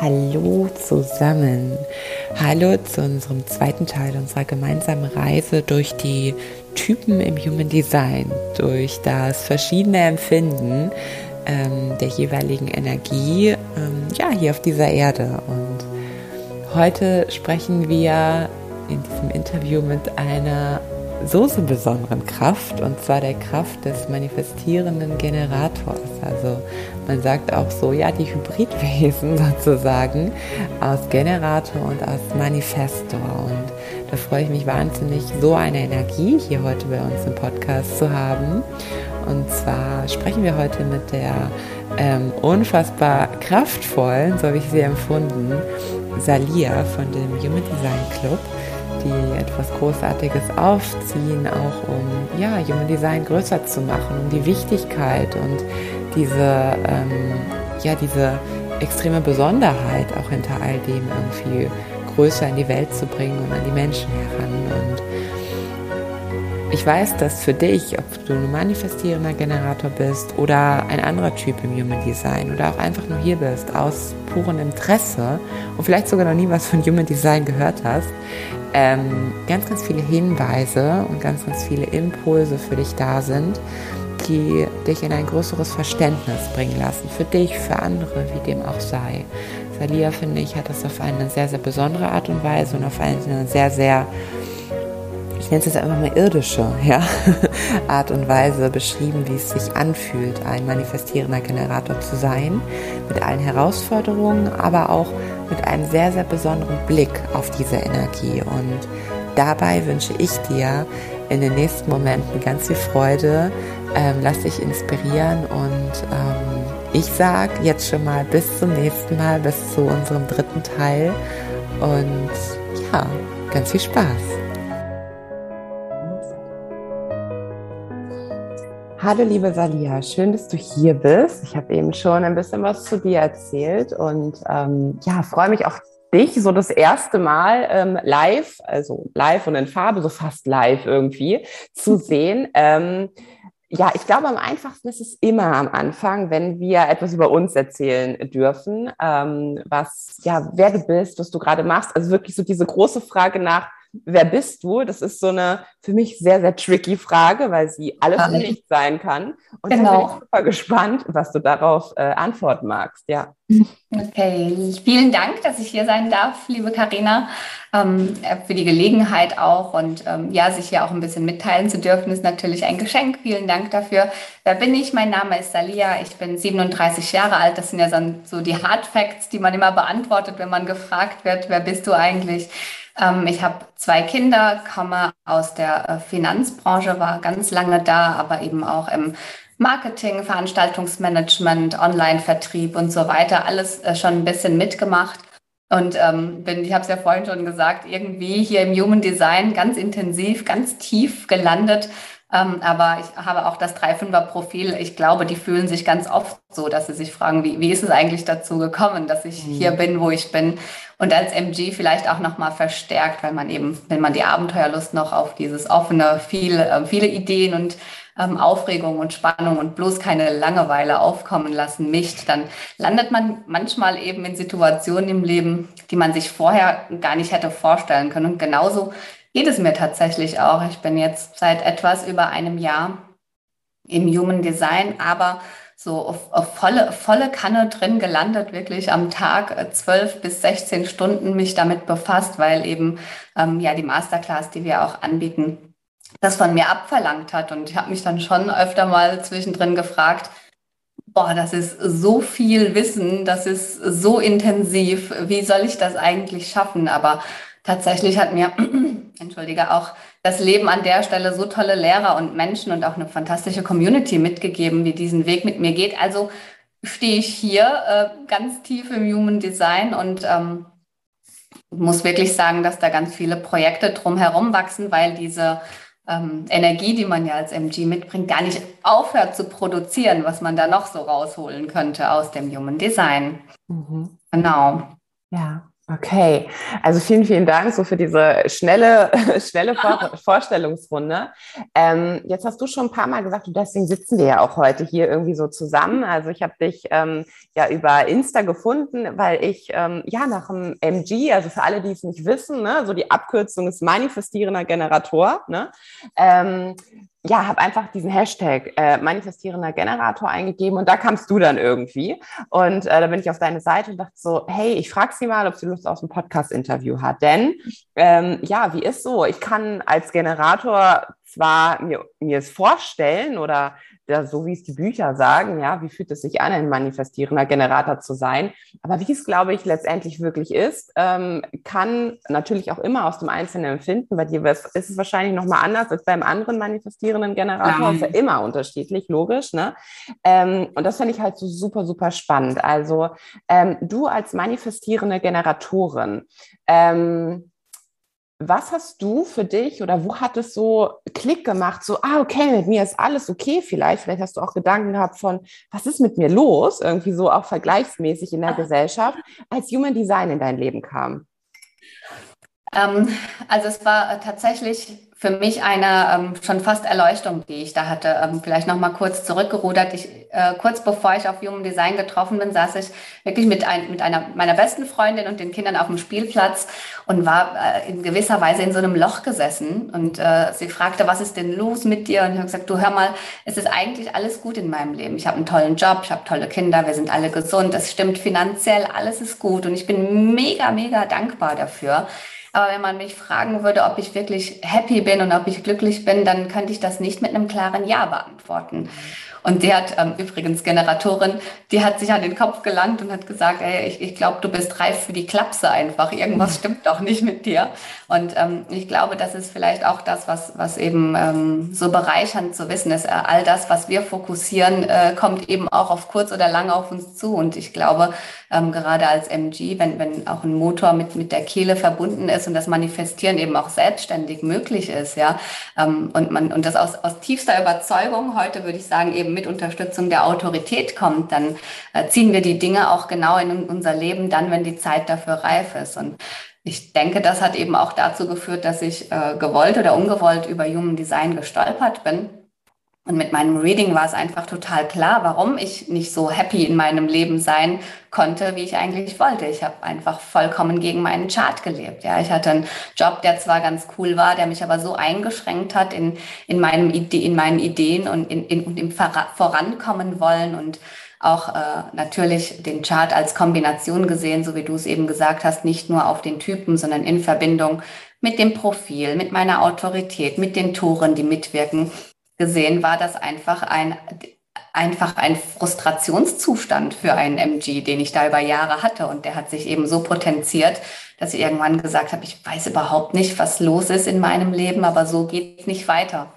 Hallo zusammen. Hallo zu unserem zweiten Teil unserer gemeinsamen Reise durch die Typen im Human Design, durch das verschiedene Empfinden ähm, der jeweiligen Energie ähm, ja, hier auf dieser Erde. Und heute sprechen wir in diesem Interview mit einer so, so besonderen Kraft, und zwar der Kraft des manifestierenden Generators. Also man sagt auch so, ja, die Hybridwesen sozusagen aus Generator und aus Manifestor. Und da freue ich mich wahnsinnig, so eine Energie hier heute bei uns im Podcast zu haben. Und zwar sprechen wir heute mit der ähm, unfassbar kraftvollen, so habe ich sie empfunden, Salia von dem Human Design Club die etwas Großartiges aufziehen, auch um ja, Human Design größer zu machen, um die Wichtigkeit und diese, ähm, ja, diese extreme Besonderheit auch hinter all dem irgendwie größer in die Welt zu bringen und an die Menschen heran. Und ich weiß, dass für dich, ob du ein manifestierender Generator bist oder ein anderer Typ im Human Design oder auch einfach nur hier bist, aus purem Interesse und vielleicht sogar noch nie was von Human Design gehört hast, ähm, ganz, ganz viele Hinweise und ganz, ganz viele Impulse für dich da sind, die dich in ein größeres Verständnis bringen lassen. Für dich, für andere, wie dem auch sei. Salia, finde ich, hat das auf eine sehr, sehr besondere Art und Weise und auf eine sehr, sehr, ich nenne es jetzt einfach mal irdische ja, Art und Weise beschrieben, wie es sich anfühlt, ein manifestierender Generator zu sein, mit allen Herausforderungen, aber auch mit einem sehr, sehr besonderen Blick auf diese Energie. Und dabei wünsche ich dir in den nächsten Momenten ganz viel Freude. Ähm, lass dich inspirieren und ähm, ich sage jetzt schon mal bis zum nächsten Mal, bis zu unserem dritten Teil. Und ja, ganz viel Spaß. Hallo liebe Salia, schön, dass du hier bist. Ich habe eben schon ein bisschen was zu dir erzählt und ähm, ja, freue mich auf dich so das erste Mal ähm, live, also live und in Farbe, so fast live irgendwie, zu sehen. Ähm, ja, ich glaube, am einfachsten ist es immer am Anfang, wenn wir etwas über uns erzählen dürfen, ähm, was, ja, wer du bist, was du gerade machst. Also wirklich so diese große Frage nach, wer bist du? Das ist so eine für mich sehr, sehr tricky Frage, weil sie alles und nicht sein kann. Und genau. da bin ich super gespannt, was du darauf äh, antworten magst. Ja. Okay, vielen Dank, dass ich hier sein darf, liebe Karina, ähm, für die Gelegenheit auch und ähm, ja, sich hier auch ein bisschen mitteilen zu dürfen, ist natürlich ein Geschenk. Vielen Dank dafür. Wer bin ich? Mein Name ist Salia. Ich bin 37 Jahre alt. Das sind ja so die Hard Facts, die man immer beantwortet, wenn man gefragt wird, wer bist du eigentlich? Ähm, ich habe zwei Kinder, komme aus der äh, Finanzbranche, war ganz lange da, aber eben auch im Marketing, Veranstaltungsmanagement, Online-Vertrieb und so weiter, alles äh, schon ein bisschen mitgemacht. Und ähm, bin, ich habe es ja vorhin schon gesagt, irgendwie hier im Human Design ganz intensiv, ganz tief gelandet. Ähm, aber ich habe auch das 3-5er-Profil. Ich glaube, die fühlen sich ganz oft so, dass sie sich fragen, wie, wie ist es eigentlich dazu gekommen, dass ich mhm. hier bin, wo ich bin und als MG vielleicht auch nochmal verstärkt, weil man eben, wenn man die Abenteuerlust noch auf dieses offene, viele, äh, viele Ideen und ähm, Aufregung und Spannung und bloß keine Langeweile aufkommen lassen mischt, dann landet man manchmal eben in Situationen im Leben, die man sich vorher gar nicht hätte vorstellen können. Und genauso geht es mir tatsächlich auch. Ich bin jetzt seit etwas über einem Jahr im Human Design, aber so auf, auf volle, volle Kanne drin gelandet, wirklich am Tag äh, zwölf bis 16 Stunden mich damit befasst, weil eben ähm, ja die Masterclass, die wir auch anbieten, das von mir abverlangt hat. Und ich habe mich dann schon öfter mal zwischendrin gefragt, boah, das ist so viel Wissen, das ist so intensiv, wie soll ich das eigentlich schaffen? Aber tatsächlich hat mir, entschuldige, auch das Leben an der Stelle so tolle Lehrer und Menschen und auch eine fantastische Community mitgegeben, die diesen Weg mit mir geht. Also stehe ich hier äh, ganz tief im Human Design und ähm, muss wirklich sagen, dass da ganz viele Projekte drumherum wachsen, weil diese ähm, Energie, die man ja als MG mitbringt, gar nicht aufhört zu produzieren, was man da noch so rausholen könnte aus dem Human Design. Mhm. Genau. Ja. Okay, also vielen, vielen Dank so für diese schnelle, schnelle Vor Vorstellungsrunde. Ähm, jetzt hast du schon ein paar Mal gesagt, und deswegen sitzen wir ja auch heute hier irgendwie so zusammen. Also ich habe dich ähm, ja über Insta gefunden, weil ich ähm, ja nach dem MG, also für alle, die es nicht wissen, ne, so die Abkürzung ist manifestierender Generator, ne, ähm, ja, habe einfach diesen Hashtag äh, manifestierender Generator eingegeben und da kamst du dann irgendwie. Und äh, da bin ich auf deine Seite und dachte so, hey, ich frage sie mal, ob sie Lust auf ein Podcast-Interview hat. Denn ähm, ja, wie ist so? Ich kann als Generator zwar mir, mir es vorstellen oder ja, so wie es die Bücher sagen, ja, wie fühlt es sich an, ein manifestierender Generator zu sein? Aber wie es, glaube ich, letztendlich wirklich ist, ähm, kann natürlich auch immer aus dem Einzelnen empfinden. Bei dir ist es wahrscheinlich nochmal anders als beim anderen manifestierenden Generator. Ist ja immer unterschiedlich, logisch. Ne? Ähm, und das finde ich halt so super, super spannend. Also ähm, du als manifestierende Generatorin, ähm, was hast du für dich oder wo hat es so Klick gemacht? So, ah, okay, mit mir ist alles okay vielleicht. Vielleicht hast du auch Gedanken gehabt von, was ist mit mir los? Irgendwie so auch vergleichsmäßig in der Gesellschaft, als Human Design in dein Leben kam. Ähm, also es war tatsächlich für mich eine ähm, schon fast Erleuchtung, die ich da hatte. Ähm, vielleicht noch mal kurz zurückgerudert. Ich, äh, kurz bevor ich auf Human Design getroffen bin, saß ich wirklich mit, ein, mit einer meiner besten Freundin und den Kindern auf dem Spielplatz und war äh, in gewisser Weise in so einem Loch gesessen. Und äh, sie fragte, was ist denn los mit dir? Und ich habe gesagt, du hör mal, es ist eigentlich alles gut in meinem Leben. Ich habe einen tollen Job, ich habe tolle Kinder, wir sind alle gesund, es stimmt finanziell, alles ist gut und ich bin mega, mega dankbar dafür. Aber wenn man mich fragen würde, ob ich wirklich happy bin und ob ich glücklich bin, dann könnte ich das nicht mit einem klaren Ja beantworten. Und die hat ähm, übrigens Generatorin, die hat sich an den Kopf gelangt und hat gesagt, ey, ich, ich glaube, du bist reif für die Klapse einfach. Irgendwas stimmt doch nicht mit dir. Und ähm, ich glaube, das ist vielleicht auch das, was, was eben ähm, so bereichernd zu wissen ist. Äh, all das, was wir fokussieren, äh, kommt eben auch auf kurz oder lang auf uns zu. Und ich glaube, ähm, gerade als MG, wenn, wenn auch ein Motor mit, mit der Kehle verbunden ist und das Manifestieren eben auch selbstständig möglich ist, ja, ähm, und man, und das aus, aus tiefster Überzeugung, heute würde ich sagen, eben mit Unterstützung der Autorität kommt, dann äh, ziehen wir die Dinge auch genau in unser Leben dann, wenn die Zeit dafür reif ist. Und ich denke, das hat eben auch dazu geführt, dass ich äh, gewollt oder ungewollt über Human Design gestolpert bin. Und mit meinem Reading war es einfach total klar, warum ich nicht so happy in meinem Leben sein konnte, wie ich eigentlich wollte. Ich habe einfach vollkommen gegen meinen Chart gelebt. Ja, ich hatte einen Job, der zwar ganz cool war, der mich aber so eingeschränkt hat in, in, meinem Ide in meinen Ideen und in, in, und im Vorankommen wollen und auch äh, natürlich den Chart als Kombination gesehen, so wie du es eben gesagt hast, nicht nur auf den Typen, sondern in Verbindung mit dem Profil, mit meiner Autorität, mit den Toren, die mitwirken gesehen, war das einfach ein, einfach ein Frustrationszustand für einen MG, den ich da über Jahre hatte. Und der hat sich eben so potenziert, dass ich irgendwann gesagt habe, ich weiß überhaupt nicht, was los ist in meinem Leben, aber so geht es nicht weiter.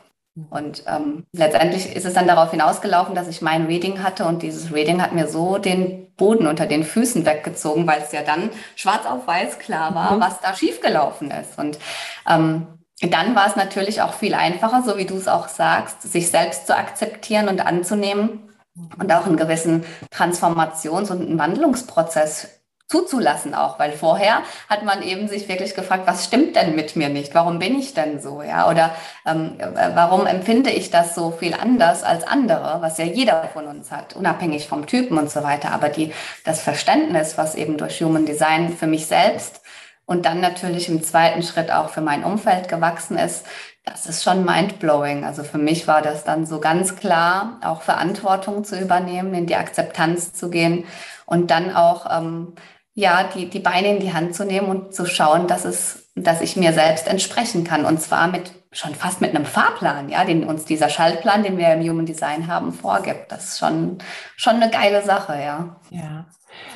Und ähm, letztendlich ist es dann darauf hinausgelaufen, dass ich mein Reading hatte und dieses Reading hat mir so den Boden unter den Füßen weggezogen, weil es ja dann schwarz auf weiß klar war, mhm. was da schiefgelaufen ist. Und ähm, dann war es natürlich auch viel einfacher, so wie du es auch sagst, sich selbst zu akzeptieren und anzunehmen und auch einen gewissen Transformations- und Wandlungsprozess zuzulassen auch, weil vorher hat man eben sich wirklich gefragt, was stimmt denn mit mir nicht? Warum bin ich denn so? Ja, oder ähm, warum empfinde ich das so viel anders als andere, was ja jeder von uns hat, unabhängig vom Typen und so weiter. Aber die, das Verständnis, was eben durch Human Design für mich selbst und dann natürlich im zweiten Schritt auch für mein Umfeld gewachsen ist, das ist schon mindblowing. Also für mich war das dann so ganz klar, auch Verantwortung zu übernehmen, in die Akzeptanz zu gehen und dann auch ähm, ja die die Beine in die Hand zu nehmen und zu schauen, dass es, dass ich mir selbst entsprechen kann und zwar mit schon fast mit einem Fahrplan, ja, den uns dieser Schaltplan, den wir im Human Design haben, vorgibt. Das ist schon schon eine geile Sache, ja. Ja.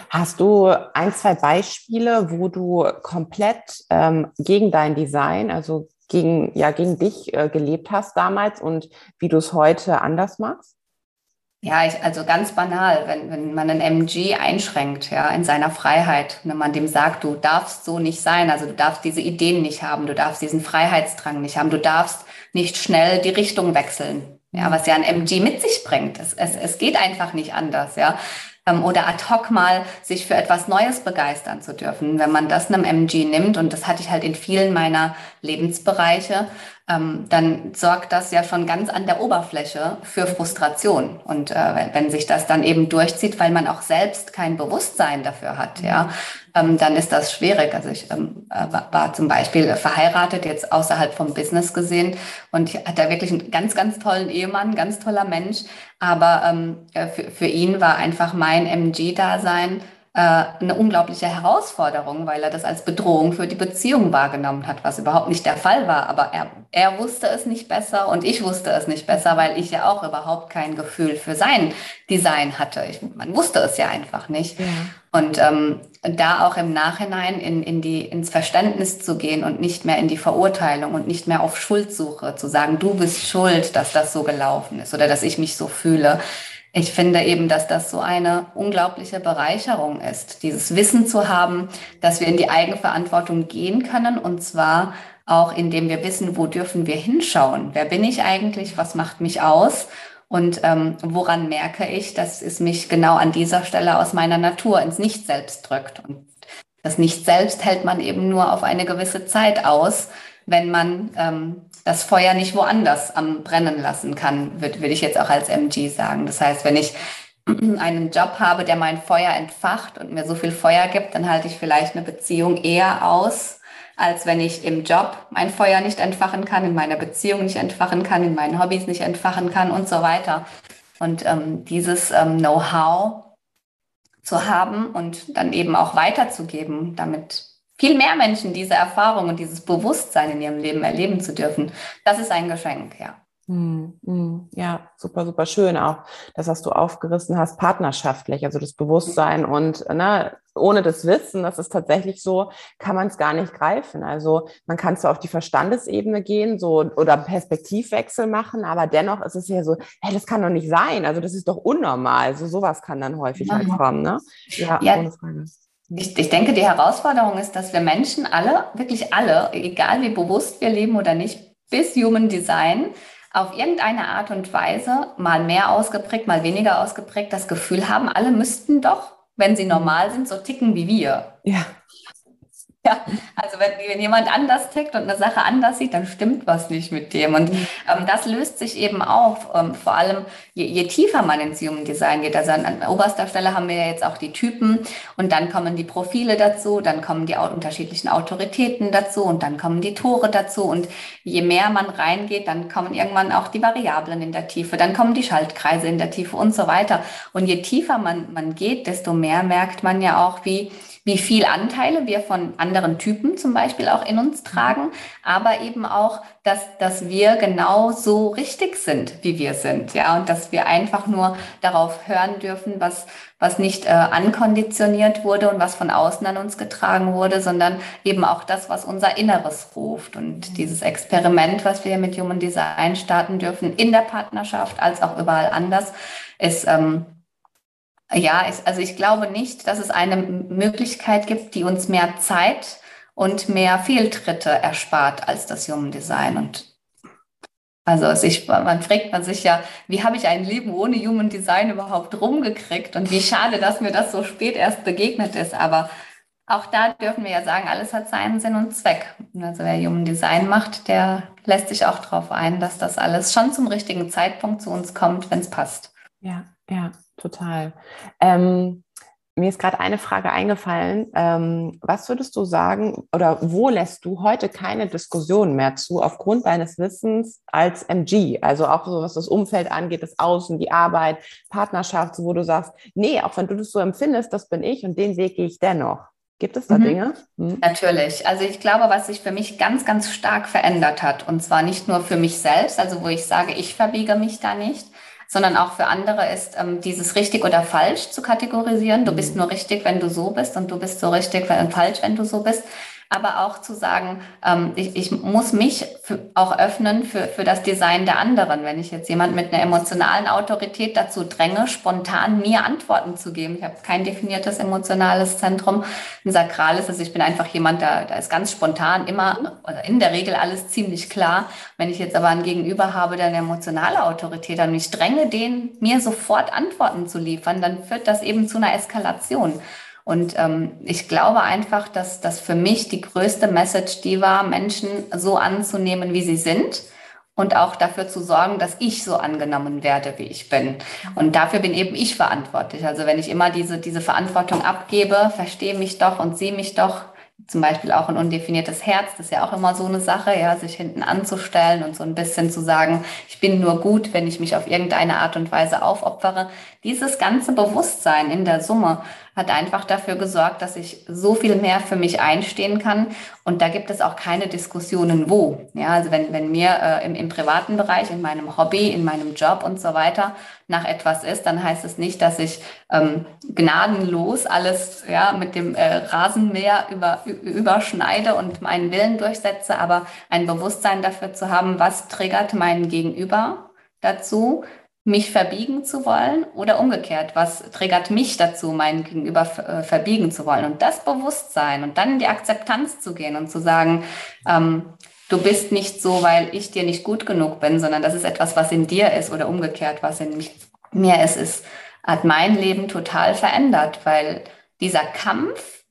Hast du ein, zwei Beispiele, wo du komplett ähm, gegen dein Design, also gegen, ja, gegen dich äh, gelebt hast damals und wie du es heute anders machst? Ja, ich, also ganz banal, wenn, wenn man einen MG einschränkt, ja, in seiner Freiheit, wenn man dem sagt, du darfst so nicht sein, also du darfst diese Ideen nicht haben, du darfst diesen Freiheitsdrang nicht haben, du darfst nicht schnell die Richtung wechseln, ja, was ja ein MG mit sich bringt. Es, es, es geht einfach nicht anders, ja ähm, oder ad hoc mal sich für etwas Neues begeistern zu dürfen. Wenn man das einem MG nimmt, und das hatte ich halt in vielen meiner Lebensbereiche, ähm, dann sorgt das ja schon ganz an der Oberfläche für Frustration. Und äh, wenn sich das dann eben durchzieht, weil man auch selbst kein Bewusstsein dafür hat, ja, ähm, dann ist das schwierig. Also ich ähm, äh, war zum Beispiel verheiratet, jetzt außerhalb vom Business gesehen und ich hatte wirklich einen ganz, ganz tollen Ehemann, ganz toller Mensch. Aber ähm, äh, für, für ihn war einfach mein MG-Dasein eine unglaubliche Herausforderung, weil er das als Bedrohung für die Beziehung wahrgenommen hat, was überhaupt nicht der Fall war. Aber er, er wusste es nicht besser und ich wusste es nicht besser, weil ich ja auch überhaupt kein Gefühl für sein Design hatte. Ich, man wusste es ja einfach nicht. Ja. Und ähm, da auch im Nachhinein in, in die, ins Verständnis zu gehen und nicht mehr in die Verurteilung und nicht mehr auf Schuldsuche zu sagen, du bist schuld, dass das so gelaufen ist oder dass ich mich so fühle ich finde eben, dass das so eine unglaubliche Bereicherung ist, dieses Wissen zu haben, dass wir in die Eigenverantwortung gehen können und zwar auch indem wir wissen, wo dürfen wir hinschauen. Wer bin ich eigentlich? Was macht mich aus? Und ähm, woran merke ich, dass es mich genau an dieser Stelle aus meiner Natur ins Nicht-Selbst drückt? Und das Nicht-Selbst hält man eben nur auf eine gewisse Zeit aus, wenn man ähm, das Feuer nicht woanders am brennen lassen kann, würde würd ich jetzt auch als MG sagen. Das heißt, wenn ich einen Job habe, der mein Feuer entfacht und mir so viel Feuer gibt, dann halte ich vielleicht eine Beziehung eher aus, als wenn ich im Job mein Feuer nicht entfachen kann, in meiner Beziehung nicht entfachen kann, in meinen Hobbys nicht entfachen kann und so weiter. Und ähm, dieses ähm, Know-how zu haben und dann eben auch weiterzugeben, damit viel mehr Menschen diese Erfahrung und dieses Bewusstsein in ihrem Leben erleben zu dürfen, das ist ein Geschenk, ja. Hm, hm. Ja, super, super schön auch, das, was du aufgerissen hast, partnerschaftlich, also das Bewusstsein und ne, ohne das Wissen, das ist tatsächlich so, kann man es gar nicht greifen. Also man kann zwar auf die Verstandesebene gehen, so oder Perspektivwechsel machen, aber dennoch ist es ja so, hey, das kann doch nicht sein. Also das ist doch unnormal. So sowas kann dann häufig halt kommen, ne? Ja, ja, ohne Frage. Ich, ich denke, die Herausforderung ist, dass wir Menschen alle, wirklich alle, egal wie bewusst wir leben oder nicht, bis Human Design auf irgendeine Art und Weise, mal mehr ausgeprägt, mal weniger ausgeprägt, das Gefühl haben, alle müssten doch, wenn sie normal sind, so ticken wie wir. Ja. Ja, also wenn, wenn, jemand anders tickt und eine Sache anders sieht, dann stimmt was nicht mit dem. Und ähm, das löst sich eben auf, ähm, vor allem je, je, tiefer man ins Human Design geht. Also an, an, oberster Stelle haben wir ja jetzt auch die Typen und dann kommen die Profile dazu, dann kommen die unterschiedlichen Autoritäten dazu und dann kommen die Tore dazu. Und je mehr man reingeht, dann kommen irgendwann auch die Variablen in der Tiefe, dann kommen die Schaltkreise in der Tiefe und so weiter. Und je tiefer man, man geht, desto mehr merkt man ja auch, wie wie viel Anteile wir von anderen Typen zum Beispiel auch in uns tragen, aber eben auch, dass, dass wir genau so richtig sind, wie wir sind, ja, und dass wir einfach nur darauf hören dürfen, was, was nicht äh, ankonditioniert wurde und was von außen an uns getragen wurde, sondern eben auch das, was unser Inneres ruft. Und dieses Experiment, was wir mit Human Design starten dürfen, in der Partnerschaft als auch überall anders, ist, ähm, ja, ich, also ich glaube nicht, dass es eine Möglichkeit gibt, die uns mehr Zeit und mehr Fehltritte erspart als das Human Design. Und also sich, man fragt man sich ja, wie habe ich ein Leben ohne Human Design überhaupt rumgekriegt und wie schade, dass mir das so spät erst begegnet ist. Aber auch da dürfen wir ja sagen, alles hat seinen Sinn und Zweck. Also wer Human Design macht, der lässt sich auch darauf ein, dass das alles schon zum richtigen Zeitpunkt zu uns kommt, wenn es passt. Ja, ja, total. Ähm, mir ist gerade eine Frage eingefallen. Ähm, was würdest du sagen oder wo lässt du heute keine Diskussion mehr zu aufgrund deines Wissens als MG? Also auch so, was das Umfeld angeht, das Außen, die Arbeit, Partnerschaft, wo du sagst, nee, auch wenn du das so empfindest, das bin ich und den Weg gehe ich dennoch. Gibt es da mhm. Dinge? Mhm. Natürlich. Also ich glaube, was sich für mich ganz, ganz stark verändert hat, und zwar nicht nur für mich selbst, also wo ich sage, ich verbiege mich da nicht, sondern auch für andere ist ähm, dieses richtig oder falsch zu kategorisieren. Du bist mhm. nur richtig, wenn du so bist und du bist so richtig und falsch, wenn du so bist. Aber auch zu sagen, ähm, ich, ich muss mich für, auch öffnen für, für das Design der anderen. Wenn ich jetzt jemand mit einer emotionalen Autorität dazu dränge, spontan mir Antworten zu geben. Ich habe kein definiertes emotionales Zentrum, ein sakrales. Also ich bin einfach jemand, da, da ist ganz spontan immer oder in der Regel alles ziemlich klar. Wenn ich jetzt aber ein Gegenüber habe, der eine emotionale Autorität hat und ich dränge den, mir sofort Antworten zu liefern, dann führt das eben zu einer Eskalation. Und ähm, ich glaube einfach, dass das für mich die größte Message die war, Menschen so anzunehmen, wie sie sind und auch dafür zu sorgen, dass ich so angenommen werde, wie ich bin. Und dafür bin eben ich verantwortlich. Also wenn ich immer diese, diese Verantwortung abgebe, verstehe mich doch und sehe mich doch, zum Beispiel auch ein undefiniertes Herz, das ist ja auch immer so eine Sache, ja, sich hinten anzustellen und so ein bisschen zu sagen, ich bin nur gut, wenn ich mich auf irgendeine Art und Weise aufopfere. Dieses ganze Bewusstsein in der Summe hat einfach dafür gesorgt, dass ich so viel mehr für mich einstehen kann. Und da gibt es auch keine Diskussionen wo. Ja, also wenn, wenn mir äh, im, im privaten Bereich, in meinem Hobby, in meinem Job und so weiter nach etwas ist, dann heißt es nicht, dass ich ähm, gnadenlos alles ja, mit dem äh, Rasenmäher über, überschneide und meinen Willen durchsetze, aber ein Bewusstsein dafür zu haben, was triggert meinen Gegenüber dazu, mich verbiegen zu wollen oder umgekehrt, was triggert mich dazu, meinen Gegenüber äh, verbiegen zu wollen? Und das Bewusstsein und dann in die Akzeptanz zu gehen und zu sagen, ähm, du bist nicht so, weil ich dir nicht gut genug bin, sondern das ist etwas, was in dir ist oder umgekehrt, was in mir ist, ist, hat mein Leben total verändert, weil dieser Kampf,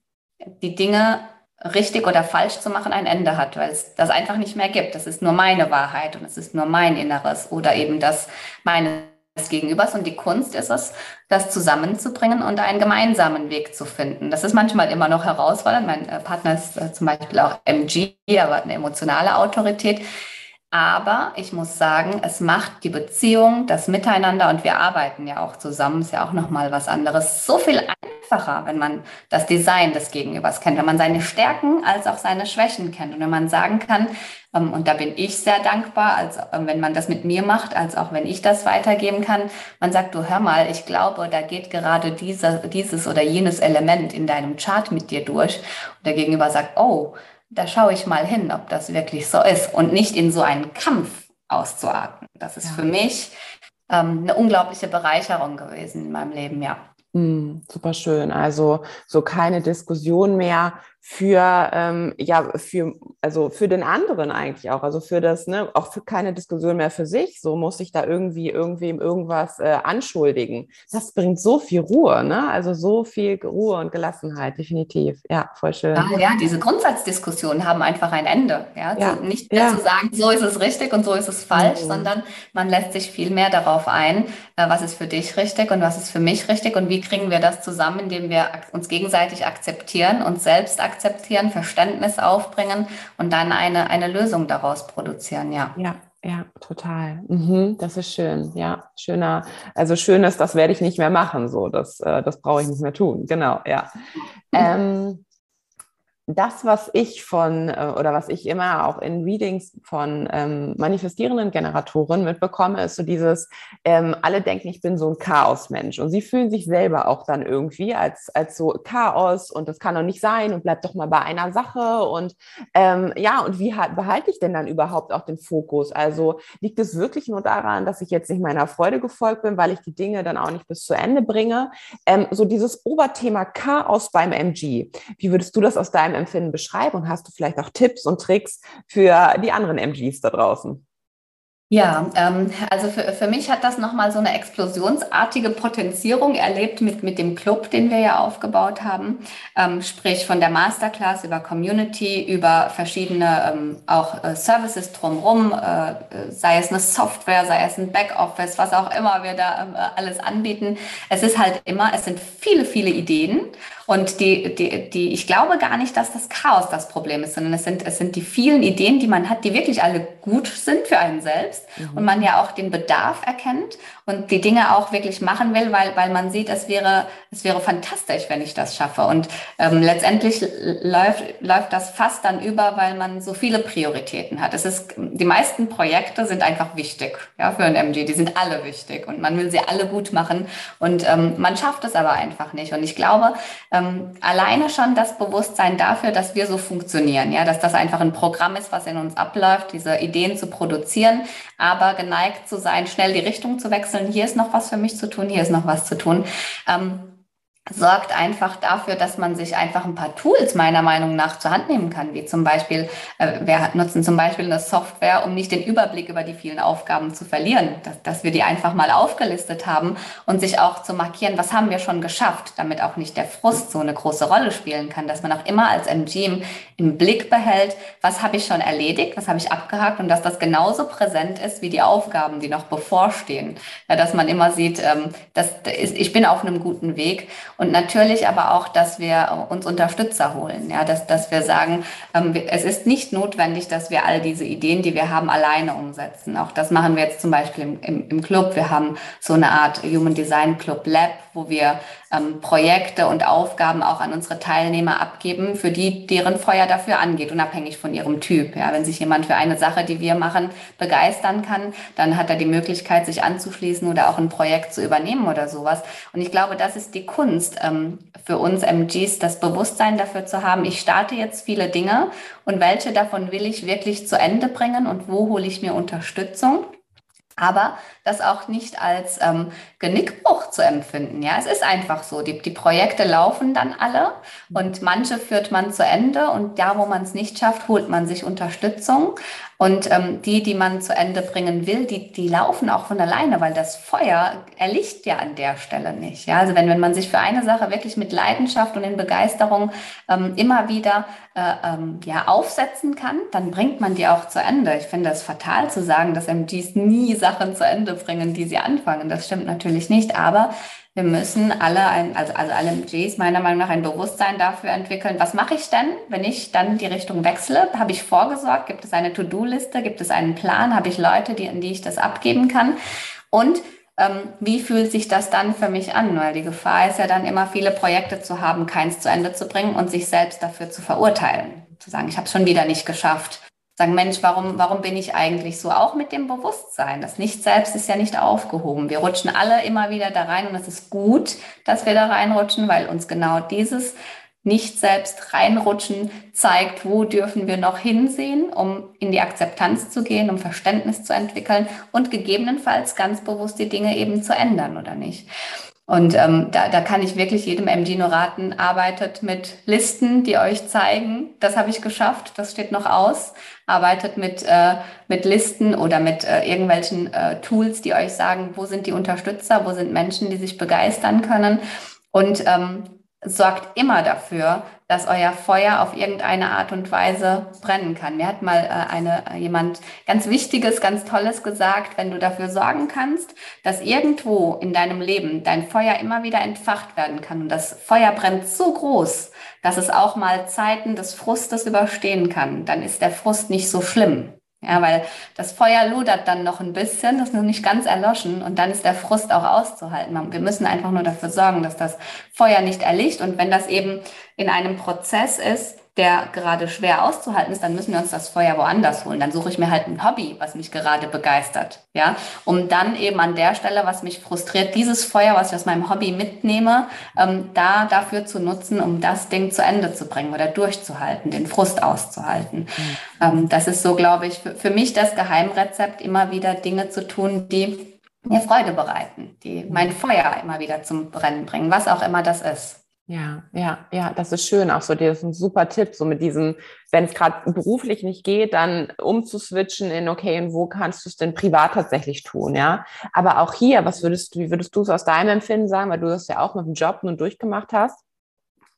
die Dinge richtig oder falsch zu machen, ein Ende hat, weil es das einfach nicht mehr gibt. Das ist nur meine Wahrheit und es ist nur mein Inneres oder eben das meines Gegenübers. Und die Kunst ist es, das zusammenzubringen und einen gemeinsamen Weg zu finden. Das ist manchmal immer noch herausfordernd. Mein äh, Partner ist äh, zum Beispiel auch MG, aber eine emotionale Autorität. Aber ich muss sagen, es macht die Beziehung, das Miteinander und wir arbeiten ja auch zusammen, ist ja auch nochmal was anderes, so viel einfacher, wenn man das Design des Gegenübers kennt, wenn man seine Stärken als auch seine Schwächen kennt und wenn man sagen kann, ähm, und da bin ich sehr dankbar, als ähm, wenn man das mit mir macht, als auch wenn ich das weitergeben kann. Man sagt, du hör mal, ich glaube, da geht gerade diese, dieses oder jenes Element in deinem Chart mit dir durch. Und der Gegenüber sagt, oh, da schaue ich mal hin, ob das wirklich so ist und nicht in so einen Kampf auszuatmen. Das ist ja. für mich ähm, eine unglaubliche Bereicherung gewesen in meinem Leben, ja. Mm, super schön. Also so keine Diskussion mehr für ähm, ja für also für den anderen eigentlich auch also für das ne auch für keine Diskussion mehr für sich so muss ich da irgendwie irgendwem irgendwas äh, anschuldigen das bringt so viel Ruhe ne also so viel Ruhe und Gelassenheit definitiv ja voll schön ja, ja diese Grundsatzdiskussionen haben einfach ein Ende ja, ja. So, nicht mehr ja. zu sagen so ist es richtig und so ist es falsch mhm. sondern man lässt sich viel mehr darauf ein äh, was ist für dich richtig und was ist für mich richtig und wie kriegen wir das zusammen indem wir uns gegenseitig akzeptieren und selbst akzeptieren akzeptieren, Verständnis aufbringen und dann eine, eine Lösung daraus produzieren, ja. Ja, ja, total. Mhm, das ist schön. Ja, schöner. Also schönes, das werde ich nicht mehr machen. So, das, äh, das brauche ich nicht mehr tun. Genau, ja. Ähm, das, was ich von äh, oder was ich immer auch in Readings von ähm, manifestierenden Generatoren mitbekomme, ist so dieses, ähm, alle denken, ich bin so ein Chaosmensch und sie fühlen sich selber auch dann irgendwie als, als so Chaos und das kann doch nicht sein und bleibt doch mal bei einer Sache und ähm, ja, und wie halt, behalte ich denn dann überhaupt auch den Fokus? Also liegt es wirklich nur daran, dass ich jetzt nicht meiner Freude gefolgt bin, weil ich die Dinge dann auch nicht bis zu Ende bringe? Ähm, so dieses Oberthema Chaos beim MG, wie würdest du das aus deinem Empfinden beschreiben hast du vielleicht auch Tipps und Tricks für die anderen MGs da draußen? Ja, ähm, also für, für mich hat das nochmal so eine explosionsartige Potenzierung erlebt mit, mit dem Club, den wir ja aufgebaut haben. Ähm, sprich von der Masterclass über Community, über verschiedene ähm, auch äh, Services drumherum, äh, sei es eine Software, sei es ein Backoffice, was auch immer wir da äh, alles anbieten. Es ist halt immer, es sind viele, viele Ideen und die, die, die, ich glaube gar nicht, dass das Chaos das Problem ist, sondern es sind, es sind die vielen Ideen, die man hat, die wirklich alle gut sind für einen selbst mhm. und man ja auch den Bedarf erkennt und die Dinge auch wirklich machen will, weil, weil man sieht, es wäre, es wäre fantastisch, wenn ich das schaffe. Und ähm, letztendlich läuft, läuft das fast dann über, weil man so viele Prioritäten hat. Es ist, die meisten Projekte sind einfach wichtig, ja, für ein MG. Die sind alle wichtig und man will sie alle gut machen und ähm, man schafft es aber einfach nicht. Und ich glaube, ähm, alleine schon das Bewusstsein dafür, dass wir so funktionieren, ja, dass das einfach ein Programm ist, was in uns abläuft, diese Ideen zu produzieren, aber geneigt zu sein, schnell die Richtung zu wechseln. Hier ist noch was für mich zu tun, hier ist noch was zu tun. Ähm, sorgt einfach dafür, dass man sich einfach ein paar Tools meiner Meinung nach zur Hand nehmen kann, wie zum Beispiel, äh, wir nutzen zum Beispiel eine Software, um nicht den Überblick über die vielen Aufgaben zu verlieren, dass, dass wir die einfach mal aufgelistet haben und sich auch zu markieren, was haben wir schon geschafft, damit auch nicht der Frust so eine große Rolle spielen kann, dass man auch immer als MG im, Blick behält, was habe ich schon erledigt, was habe ich abgehakt und dass das genauso präsent ist wie die Aufgaben, die noch bevorstehen. Ja, dass man immer sieht, ähm, dass, ich bin auf einem guten Weg und natürlich aber auch, dass wir uns Unterstützer holen, ja, dass, dass wir sagen, ähm, es ist nicht notwendig, dass wir all diese Ideen, die wir haben, alleine umsetzen. Auch das machen wir jetzt zum Beispiel im, im, im Club. Wir haben so eine Art Human Design Club Lab, wo wir ähm, Projekte und Aufgaben auch an unsere Teilnehmer abgeben, für die deren Feuer dafür angeht, unabhängig von ihrem Typ. Ja, wenn sich jemand für eine Sache, die wir machen, begeistern kann, dann hat er die Möglichkeit, sich anzuschließen oder auch ein Projekt zu übernehmen oder sowas. Und ich glaube, das ist die Kunst ähm, für uns MGs, das Bewusstsein dafür zu haben. Ich starte jetzt viele Dinge und welche davon will ich wirklich zu Ende bringen und wo hole ich mir Unterstützung? Aber das auch nicht als ähm, Genickbruch zu empfinden. Ja, es ist einfach so. Die, die Projekte laufen dann alle und manche führt man zu Ende und da, wo man es nicht schafft, holt man sich Unterstützung. Und ähm, die, die man zu Ende bringen will, die, die laufen auch von alleine, weil das Feuer erlicht ja an der Stelle nicht. Ja, also wenn, wenn man sich für eine Sache wirklich mit Leidenschaft und in Begeisterung ähm, immer wieder äh, ähm, ja, aufsetzen kann, dann bringt man die auch zu Ende. Ich finde es fatal zu sagen, dass MGs nie Sachen zu Ende bringen, die sie anfangen. Das stimmt natürlich nicht, aber wir müssen alle, ein, also, also alle MGs meiner Meinung nach ein Bewusstsein dafür entwickeln, was mache ich denn, wenn ich dann die Richtung wechsle? Habe ich vorgesorgt? Gibt es eine To-Do-Liste? Gibt es einen Plan? Habe ich Leute, die, in die ich das abgeben kann? Und ähm, wie fühlt sich das dann für mich an? Weil die Gefahr ist ja dann immer, viele Projekte zu haben, keins zu Ende zu bringen und sich selbst dafür zu verurteilen. Zu sagen, ich habe es schon wieder nicht geschafft sagen, Mensch, warum, warum bin ich eigentlich so? Auch mit dem Bewusstsein. Das Nicht-Selbst ist ja nicht aufgehoben. Wir rutschen alle immer wieder da rein und es ist gut, dass wir da reinrutschen, weil uns genau dieses Nicht-Selbst reinrutschen zeigt, wo dürfen wir noch hinsehen, um in die Akzeptanz zu gehen, um Verständnis zu entwickeln und gegebenenfalls ganz bewusst die Dinge eben zu ändern oder nicht. Und ähm, da, da kann ich wirklich jedem MG nur raten, arbeitet mit Listen, die euch zeigen, das habe ich geschafft, das steht noch aus. Arbeitet mit, äh, mit Listen oder mit äh, irgendwelchen äh, Tools, die euch sagen, wo sind die Unterstützer, wo sind Menschen, die sich begeistern können. Und ähm, sorgt immer dafür, dass euer Feuer auf irgendeine Art und Weise brennen kann. Mir hat mal äh, eine, äh, jemand ganz Wichtiges, ganz Tolles gesagt, wenn du dafür sorgen kannst, dass irgendwo in deinem Leben dein Feuer immer wieder entfacht werden kann und das Feuer brennt so groß, dass es auch mal Zeiten des Frustes überstehen kann, dann ist der Frust nicht so schlimm. Ja, weil das Feuer lodert dann noch ein bisschen, das ist noch nicht ganz erloschen und dann ist der Frust auch auszuhalten. Wir müssen einfach nur dafür sorgen, dass das Feuer nicht erlicht und wenn das eben in einem Prozess ist, der gerade schwer auszuhalten ist, dann müssen wir uns das Feuer woanders holen. Dann suche ich mir halt ein Hobby, was mich gerade begeistert, ja, um dann eben an der Stelle, was mich frustriert, dieses Feuer, was ich aus meinem Hobby mitnehme, ähm, da dafür zu nutzen, um das Ding zu Ende zu bringen oder durchzuhalten, den Frust auszuhalten. Mhm. Ähm, das ist so, glaube ich, für, für mich das Geheimrezept, immer wieder Dinge zu tun, die mir Freude bereiten, die mein Feuer immer wieder zum Brennen bringen, was auch immer das ist. Ja, ja, ja, das ist schön. Auch so, das ist ein super Tipp, so mit diesem, wenn es gerade beruflich nicht geht, dann umzuswitchen in, okay, und wo kannst du es denn privat tatsächlich tun, ja? Aber auch hier, was würdest du, wie würdest du es aus deinem Empfinden sagen, weil du das ja auch mit dem Job nun durchgemacht hast?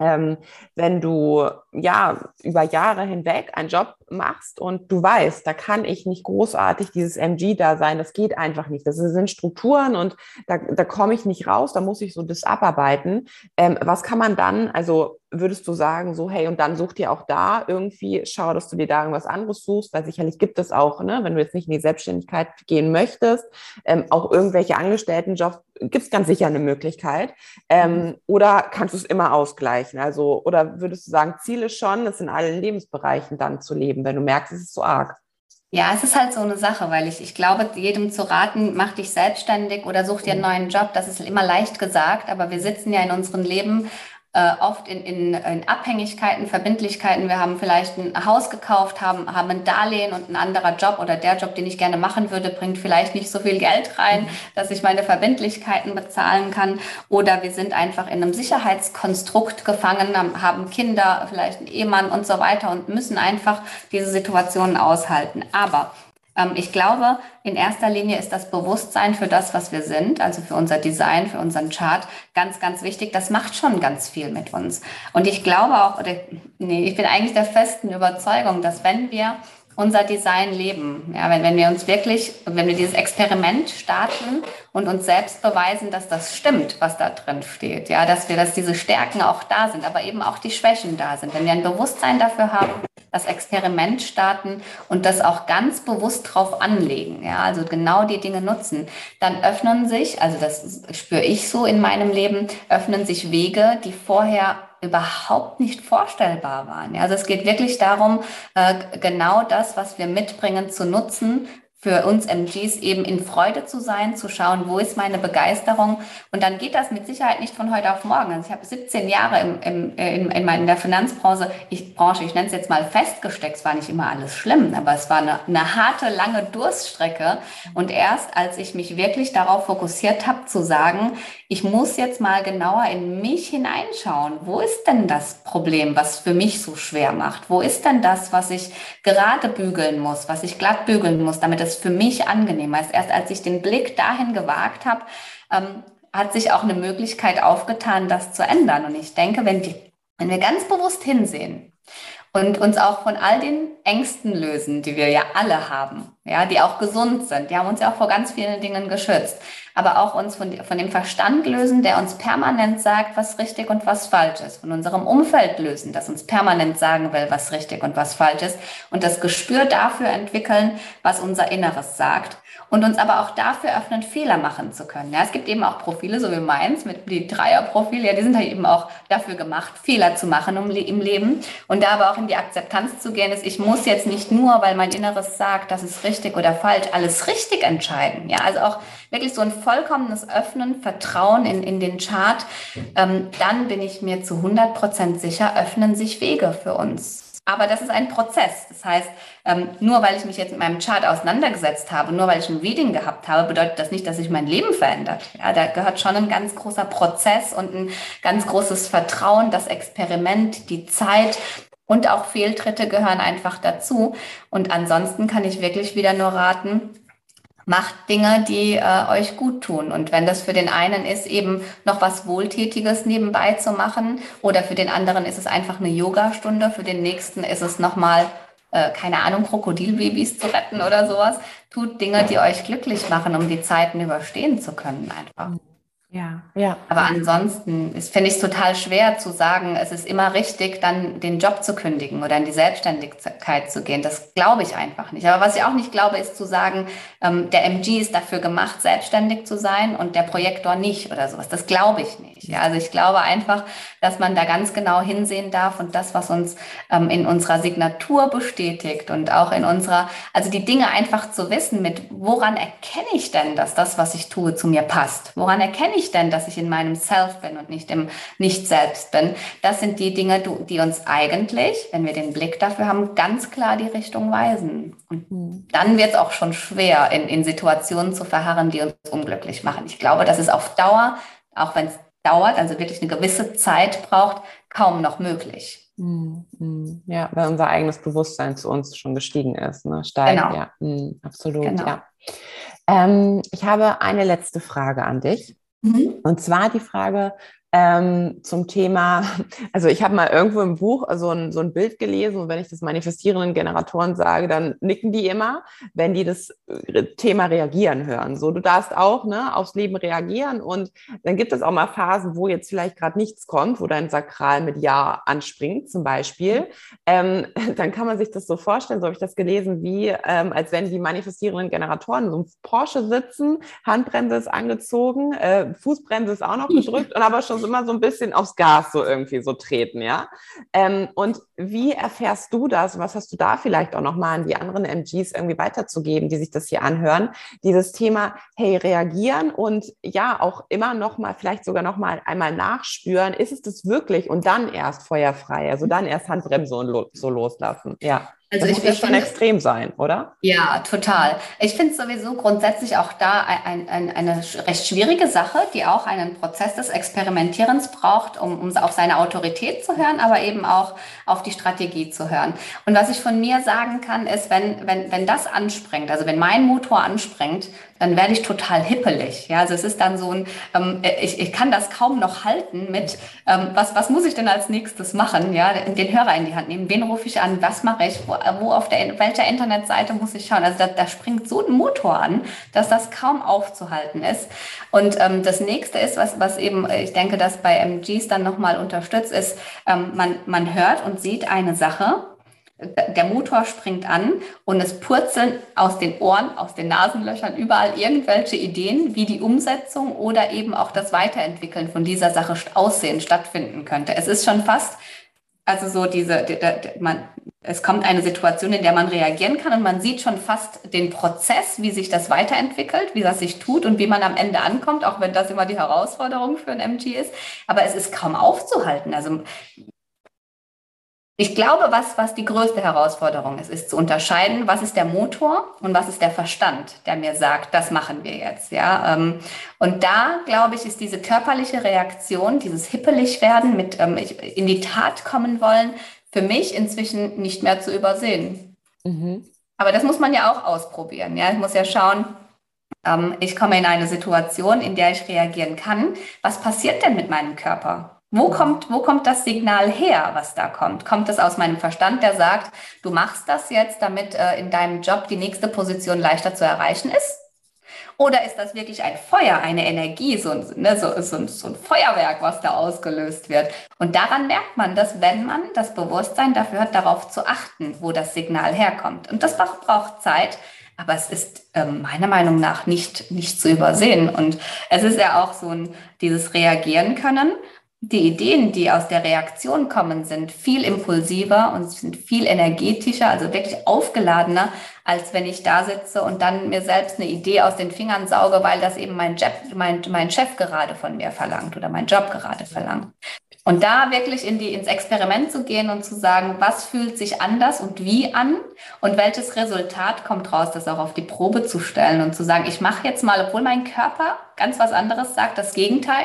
Ähm, wenn du ja über Jahre hinweg einen Job machst und du weißt, da kann ich nicht großartig dieses MG da sein, das geht einfach nicht. Das sind Strukturen und da, da komme ich nicht raus, da muss ich so das abarbeiten. Ähm, was kann man dann, also würdest du sagen, so, hey, und dann such dir auch da irgendwie, schau, dass du dir da irgendwas anderes suchst, weil sicherlich gibt es auch, ne, wenn du jetzt nicht in die Selbstständigkeit gehen möchtest, ähm, auch irgendwelche Angestelltenjobs, gibt es ganz sicher eine Möglichkeit. Ähm, mhm. oder kannst du es immer ausgleichen? Also, oder würdest du sagen, Ziel ist schon, es in allen Lebensbereichen dann zu leben, wenn du merkst, es ist so arg? Ja, es ist halt so eine Sache, weil ich, ich glaube, jedem zu raten, mach dich selbstständig oder such dir einen neuen Job, das ist immer leicht gesagt, aber wir sitzen ja in unserem Leben äh, oft in, in, in Abhängigkeiten, Verbindlichkeiten. Wir haben vielleicht ein Haus gekauft, haben, haben ein Darlehen und ein anderer Job oder der Job, den ich gerne machen würde, bringt vielleicht nicht so viel Geld rein, mhm. dass ich meine Verbindlichkeiten bezahlen kann. Oder wir sind einfach in einem Sicherheitskonstrukt gefangen, haben Kinder, vielleicht einen Ehemann und so weiter und müssen einfach diese Situationen aushalten. Aber ich glaube, in erster Linie ist das Bewusstsein für das, was wir sind, also für unser Design, für unseren Chart, ganz, ganz wichtig. Das macht schon ganz viel mit uns. Und ich glaube auch, oder nee, ich bin eigentlich der festen Überzeugung, dass wenn wir unser Design leben. Ja, wenn, wenn wir uns wirklich, wenn wir dieses Experiment starten und uns selbst beweisen, dass das stimmt, was da drin steht. Ja, dass wir, dass diese Stärken auch da sind, aber eben auch die Schwächen da sind. Wenn wir ein Bewusstsein dafür haben, das Experiment starten und das auch ganz bewusst drauf anlegen, ja, also genau die Dinge nutzen, dann öffnen sich, also das spüre ich so in meinem Leben, öffnen sich Wege, die vorher überhaupt nicht vorstellbar waren. Also es geht wirklich darum, äh, genau das, was wir mitbringen, zu nutzen, für uns MGs eben in Freude zu sein, zu schauen, wo ist meine Begeisterung. Und dann geht das mit Sicherheit nicht von heute auf morgen. Also ich habe 17 Jahre im, im, in, in, der Finanzbranche, ich, Branche, ich nenne es jetzt mal festgesteckt. Es war nicht immer alles schlimm, aber es war eine, eine harte, lange Durststrecke. Und erst als ich mich wirklich darauf fokussiert habe, zu sagen, ich muss jetzt mal genauer in mich hineinschauen. Wo ist denn das Problem, was für mich so schwer macht? Wo ist denn das, was ich gerade bügeln muss, was ich glatt bügeln muss, damit es für mich angenehmer ist? Erst als ich den Blick dahin gewagt habe, ähm, hat sich auch eine Möglichkeit aufgetan, das zu ändern. Und ich denke, wenn wir, wenn wir ganz bewusst hinsehen und uns auch von all den Ängsten lösen, die wir ja alle haben, ja, die auch gesund sind. Die haben uns ja auch vor ganz vielen Dingen geschützt. Aber auch uns von, von dem Verstand lösen, der uns permanent sagt, was richtig und was falsch ist. Von unserem Umfeld lösen, das uns permanent sagen will, was richtig und was falsch ist. Und das Gespür dafür entwickeln, was unser Inneres sagt und uns aber auch dafür öffnen, Fehler machen zu können. Ja, es gibt eben auch Profile, so wie meins, mit die Dreierprofile, ja, die sind halt eben auch dafür gemacht, Fehler zu machen um, im Leben und da aber auch in die Akzeptanz zu gehen, ist, ich muss jetzt nicht nur, weil mein Inneres sagt, das ist richtig oder falsch, alles richtig entscheiden. Ja, also auch wirklich so ein vollkommenes Öffnen, Vertrauen in, in den Chart, ähm, dann bin ich mir zu 100 Prozent sicher, öffnen sich Wege für uns. Aber das ist ein Prozess. Das heißt, ähm, nur weil ich mich jetzt mit meinem Chart auseinandergesetzt habe, nur weil ich ein Reading gehabt habe, bedeutet das nicht, dass sich mein Leben verändert. Ja, da gehört schon ein ganz großer Prozess und ein ganz großes Vertrauen, das Experiment, die Zeit und auch Fehltritte gehören einfach dazu. Und ansonsten kann ich wirklich wieder nur raten, macht Dinge, die äh, euch gut tun. Und wenn das für den einen ist, eben noch was Wohltätiges nebenbei zu machen, oder für den anderen ist es einfach eine Yogastunde, für den nächsten ist es nochmal, äh, keine Ahnung, Krokodilbabys zu retten oder sowas. Tut Dinge, die euch glücklich machen, um die Zeiten überstehen zu können einfach. Ja, ja. Aber ansonsten finde ich es total schwer zu sagen, es ist immer richtig, dann den Job zu kündigen oder in die Selbstständigkeit zu gehen. Das glaube ich einfach nicht. Aber was ich auch nicht glaube, ist zu sagen, ähm, der MG ist dafür gemacht, selbstständig zu sein und der Projektor nicht oder sowas. Das glaube ich nicht. Ja, also ich glaube einfach, dass man da ganz genau hinsehen darf und das, was uns ähm, in unserer Signatur bestätigt und auch in unserer, also die Dinge einfach zu wissen, mit woran erkenne ich denn, dass das, was ich tue, zu mir passt? Woran erkenne ich denn, dass ich in meinem Self bin und nicht im Nicht-Selbst bin? Das sind die Dinge, die uns eigentlich, wenn wir den Blick dafür haben, ganz klar die Richtung weisen. Und mhm. dann wird es auch schon schwer, in, in Situationen zu verharren, die uns unglücklich machen. Ich glaube, das ist auf Dauer, auch wenn es dauert, also wirklich eine gewisse Zeit braucht, kaum noch möglich. Mhm. Ja, weil unser eigenes Bewusstsein zu uns schon gestiegen ist, ne? steigt. Genau. Ja, absolut. Genau. Ja. Ähm, ich habe eine letzte Frage an dich. Mhm. Und zwar die Frage, ähm, zum Thema, also ich habe mal irgendwo im Buch so ein, so ein Bild gelesen und wenn ich das manifestierenden Generatoren sage, dann nicken die immer, wenn die das äh, Thema reagieren hören. So, du darfst auch ne, aufs Leben reagieren und dann gibt es auch mal Phasen, wo jetzt vielleicht gerade nichts kommt, wo dein Sakral mit Ja anspringt zum Beispiel. Ähm, dann kann man sich das so vorstellen, so habe ich das gelesen, wie ähm, als wenn die manifestierenden Generatoren in so einem Porsche sitzen, Handbremse ist angezogen, äh, Fußbremse ist auch noch gedrückt und aber schon so immer so ein bisschen aufs Gas so irgendwie so treten, ja. Ähm, und wie erfährst du das? Was hast du da vielleicht auch nochmal an die anderen MGs irgendwie weiterzugeben, die sich das hier anhören? Dieses Thema, hey, reagieren und ja, auch immer nochmal, vielleicht sogar nochmal einmal nachspüren, ist es das wirklich? Und dann erst feuerfrei, also dann erst Handbremse und lo so loslassen. Ja. Also das ich, muss ja schon extrem sein, oder? Ja, total. Ich finde es sowieso grundsätzlich auch da ein, ein, eine recht schwierige Sache, die auch einen Prozess des Experimentierens braucht, um, um auf seine Autorität zu hören, aber eben auch auf die Strategie zu hören. Und was ich von mir sagen kann, ist, wenn, wenn, wenn das anspringt, also wenn mein Motor anspringt, dann werde ich total hippelig. Ja, also es ist dann so ein, ähm, ich, ich kann das kaum noch halten mit, ähm, was, was muss ich denn als nächstes machen? Ja, den Hörer in die Hand nehmen, wen rufe ich an, was mache ich, wo, wo auf der, welcher Internetseite muss ich schauen? Also da, da springt so ein Motor an, dass das kaum aufzuhalten ist. Und ähm, das nächste ist, was, was eben, ich denke, dass bei MGs dann nochmal unterstützt ist, ähm, man, man hört und sieht eine Sache der Motor springt an und es purzeln aus den Ohren, aus den Nasenlöchern überall irgendwelche Ideen, wie die Umsetzung oder eben auch das Weiterentwickeln von dieser Sache aussehen, stattfinden könnte. Es ist schon fast, also so diese, die, die, man, es kommt eine Situation, in der man reagieren kann und man sieht schon fast den Prozess, wie sich das weiterentwickelt, wie das sich tut und wie man am Ende ankommt, auch wenn das immer die Herausforderung für ein MG ist. Aber es ist kaum aufzuhalten. Also ich glaube, was, was die größte Herausforderung ist, ist zu unterscheiden, was ist der Motor und was ist der Verstand, der mir sagt, das machen wir jetzt. Ja? Ähm, und da, glaube ich, ist diese körperliche Reaktion, dieses hippelig werden, mit ähm, in die Tat kommen wollen, für mich inzwischen nicht mehr zu übersehen. Mhm. Aber das muss man ja auch ausprobieren. Ja? Ich muss ja schauen, ähm, ich komme in eine Situation, in der ich reagieren kann. Was passiert denn mit meinem Körper? Wo kommt, wo kommt das Signal her, was da kommt? Kommt es aus meinem Verstand, der sagt, du machst das jetzt, damit äh, in deinem Job die nächste Position leichter zu erreichen ist? Oder ist das wirklich ein Feuer, eine Energie, so, ne, so, so, so ein Feuerwerk, was da ausgelöst wird? Und daran merkt man, dass wenn man das Bewusstsein dafür hat, darauf zu achten, wo das Signal herkommt. Und das braucht Zeit, aber es ist ähm, meiner Meinung nach nicht, nicht zu übersehen. Und es ist ja auch so ein, dieses Reagieren können die Ideen, die aus der Reaktion kommen, sind viel impulsiver und sind viel energetischer, also wirklich aufgeladener, als wenn ich da sitze und dann mir selbst eine Idee aus den Fingern sauge, weil das eben mein, Job, mein, mein Chef gerade von mir verlangt oder mein Job gerade verlangt. Und da wirklich in die, ins Experiment zu gehen und zu sagen, was fühlt sich anders und wie an und welches Resultat kommt raus, das auch auf die Probe zu stellen und zu sagen, ich mache jetzt mal, obwohl mein Körper ganz was anderes sagt, das Gegenteil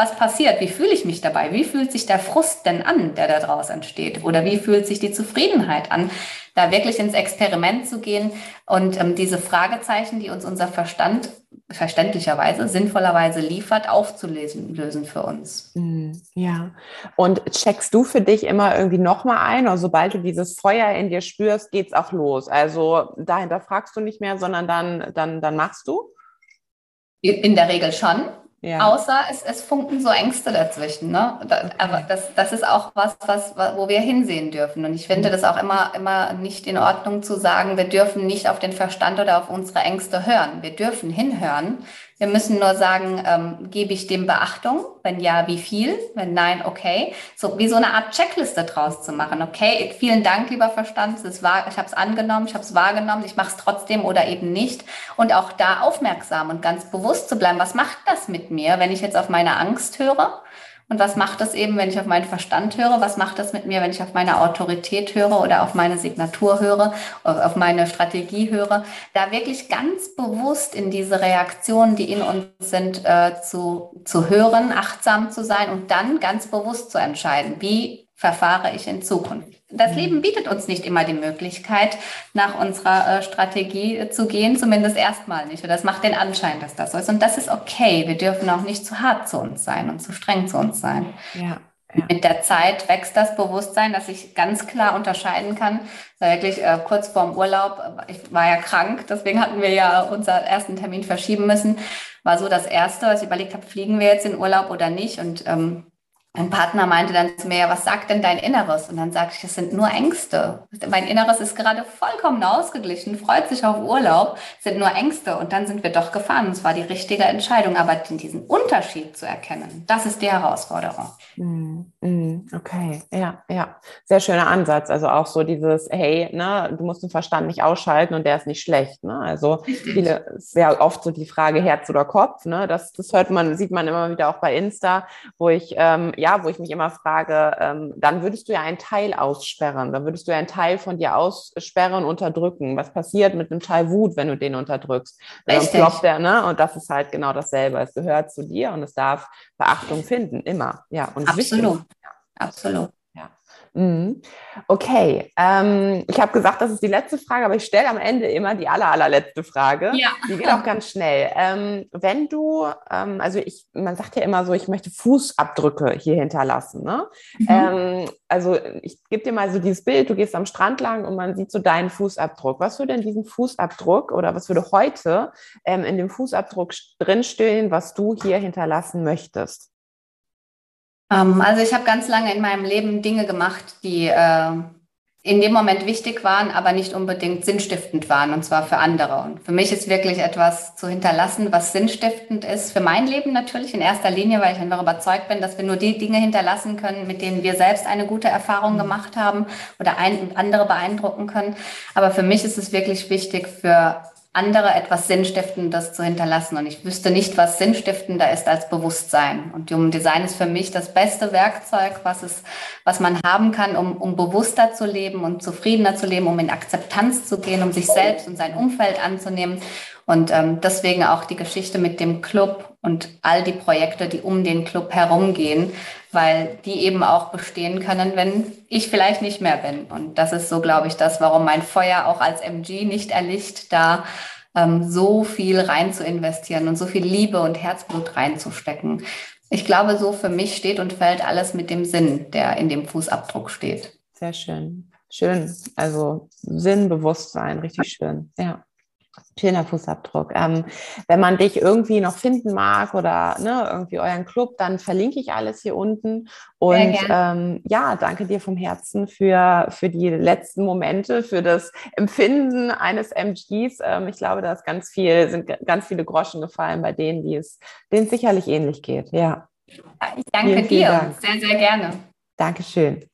was passiert? Wie fühle ich mich dabei? Wie fühlt sich der Frust denn an, der da draus entsteht? Oder wie fühlt sich die Zufriedenheit an? Da wirklich ins Experiment zu gehen und ähm, diese Fragezeichen, die uns unser Verstand verständlicherweise, sinnvollerweise liefert, aufzulösen lösen für uns. Mm, ja. Und checkst du für dich immer irgendwie nochmal ein, oder sobald du dieses Feuer in dir spürst, geht's auch los. Also dahinter fragst du nicht mehr, sondern dann, dann, dann machst du? In der Regel schon. Ja. Außer es, es funken so Ängste dazwischen. Ne? Da. Aber das, das ist auch was, was, wo wir hinsehen dürfen. Und ich finde das auch immer, immer nicht in Ordnung zu sagen, wir dürfen nicht auf den Verstand oder auf unsere Ängste hören. Wir dürfen hinhören. Wir müssen nur sagen, ähm, gebe ich dem Beachtung? Wenn ja, wie viel? Wenn nein, okay. So wie so eine Art Checkliste draus zu machen. Okay, vielen Dank, lieber Verstand. Es war, ich habe es angenommen, ich habe es wahrgenommen, ich mache es trotzdem oder eben nicht. Und auch da aufmerksam und ganz bewusst zu bleiben. Was macht das mit mir, wenn ich jetzt auf meine Angst höre? Und was macht das eben, wenn ich auf meinen Verstand höre? Was macht das mit mir, wenn ich auf meine Autorität höre oder auf meine Signatur höre, auf meine Strategie höre? Da wirklich ganz bewusst in diese Reaktionen, die in uns sind, äh, zu, zu hören, achtsam zu sein und dann ganz bewusst zu entscheiden, wie verfahre ich in Zukunft. Das Leben bietet uns nicht immer die Möglichkeit, nach unserer äh, Strategie äh, zu gehen, zumindest erstmal nicht. Und das macht den Anschein, dass das so ist. Und das ist okay. Wir dürfen auch nicht zu hart zu uns sein und zu streng zu uns sein. Ja. Ja. Mit der Zeit wächst das Bewusstsein, dass ich ganz klar unterscheiden kann. Wirklich äh, kurz vorm Urlaub, ich war ja krank, deswegen hatten wir ja unseren ersten Termin verschieben müssen. War so das Erste, was ich überlegt habe, fliegen wir jetzt in Urlaub oder nicht? Und ähm, mein Partner meinte dann zu mir, ja, was sagt denn dein Inneres? Und dann sagte ich, das sind nur Ängste. Mein Inneres ist gerade vollkommen ausgeglichen, freut sich auf Urlaub, sind nur Ängste. Und dann sind wir doch gefahren. Und es war die richtige Entscheidung. Aber diesen Unterschied zu erkennen, das ist die Herausforderung. Mm, mm, okay, ja, ja. Sehr schöner Ansatz. Also auch so dieses, hey, ne, du musst den Verstand nicht ausschalten und der ist nicht schlecht. Ne? Also viele, sehr oft so die Frage Herz oder Kopf. Ne? Das, das hört man, sieht man immer wieder auch bei Insta, wo ich ähm, ja, wo ich mich immer frage, ähm, dann würdest du ja einen Teil aussperren, dann würdest du ja einen Teil von dir aussperren, unterdrücken. Was passiert mit einem Teil Wut, wenn du den unterdrückst? Dann ploppt der, ne? Und das ist halt genau dasselbe. Es gehört zu dir und es darf Beachtung finden, immer. Ja, und absolut. Ja. Absolut. Mhm. Okay, ähm, ich habe gesagt, das ist die letzte Frage, aber ich stelle am Ende immer die aller, allerletzte Frage. Ja. Die geht auch ganz schnell. Ähm, wenn du, ähm, also ich, man sagt ja immer so, ich möchte Fußabdrücke hier hinterlassen. Ne? Mhm. Ähm, also ich gebe dir mal so dieses Bild, du gehst am Strand lang und man sieht so deinen Fußabdruck. Was würde in diesem Fußabdruck oder was würde heute ähm, in dem Fußabdruck drinstehen, was du hier hinterlassen möchtest? Ähm, also ich habe ganz lange in meinem Leben Dinge gemacht, die äh, in dem Moment wichtig waren, aber nicht unbedingt sinnstiftend waren, und zwar für andere. Und für mich ist wirklich etwas zu hinterlassen, was sinnstiftend ist, für mein Leben natürlich in erster Linie, weil ich einfach überzeugt bin, dass wir nur die Dinge hinterlassen können, mit denen wir selbst eine gute Erfahrung gemacht haben oder ein, andere beeindrucken können. Aber für mich ist es wirklich wichtig, für andere etwas Sinnstiftendes zu hinterlassen. Und ich wüsste nicht, was sinnstiftender ist als Bewusstsein. Und Human Design ist für mich das beste Werkzeug, was es, was man haben kann, um, um bewusster zu leben und zufriedener zu leben, um in Akzeptanz zu gehen, um sich selbst und sein Umfeld anzunehmen. Und ähm, deswegen auch die Geschichte mit dem Club und all die Projekte, die um den Club herumgehen, weil die eben auch bestehen können, wenn ich vielleicht nicht mehr bin. Und das ist so, glaube ich, das, warum mein Feuer auch als MG nicht erlicht, da ähm, so viel rein zu investieren und so viel Liebe und Herzblut reinzustecken. Ich glaube, so für mich steht und fällt alles mit dem Sinn, der in dem Fußabdruck steht. Sehr schön. Schön. Also Sinnbewusstsein, richtig schön. Ja. Schöner Fußabdruck. Ähm, wenn man dich irgendwie noch finden mag oder ne, irgendwie euren Club, dann verlinke ich alles hier unten. Und ähm, ja, danke dir vom Herzen für, für die letzten Momente, für das Empfinden eines MGs. Ähm, ich glaube, da ist ganz viel, sind ganz viele Groschen gefallen bei denen, die es, denen es sicherlich ähnlich geht. Ja. Ich danke vielen, vielen dir. Dank. Sehr, sehr gerne. Dankeschön.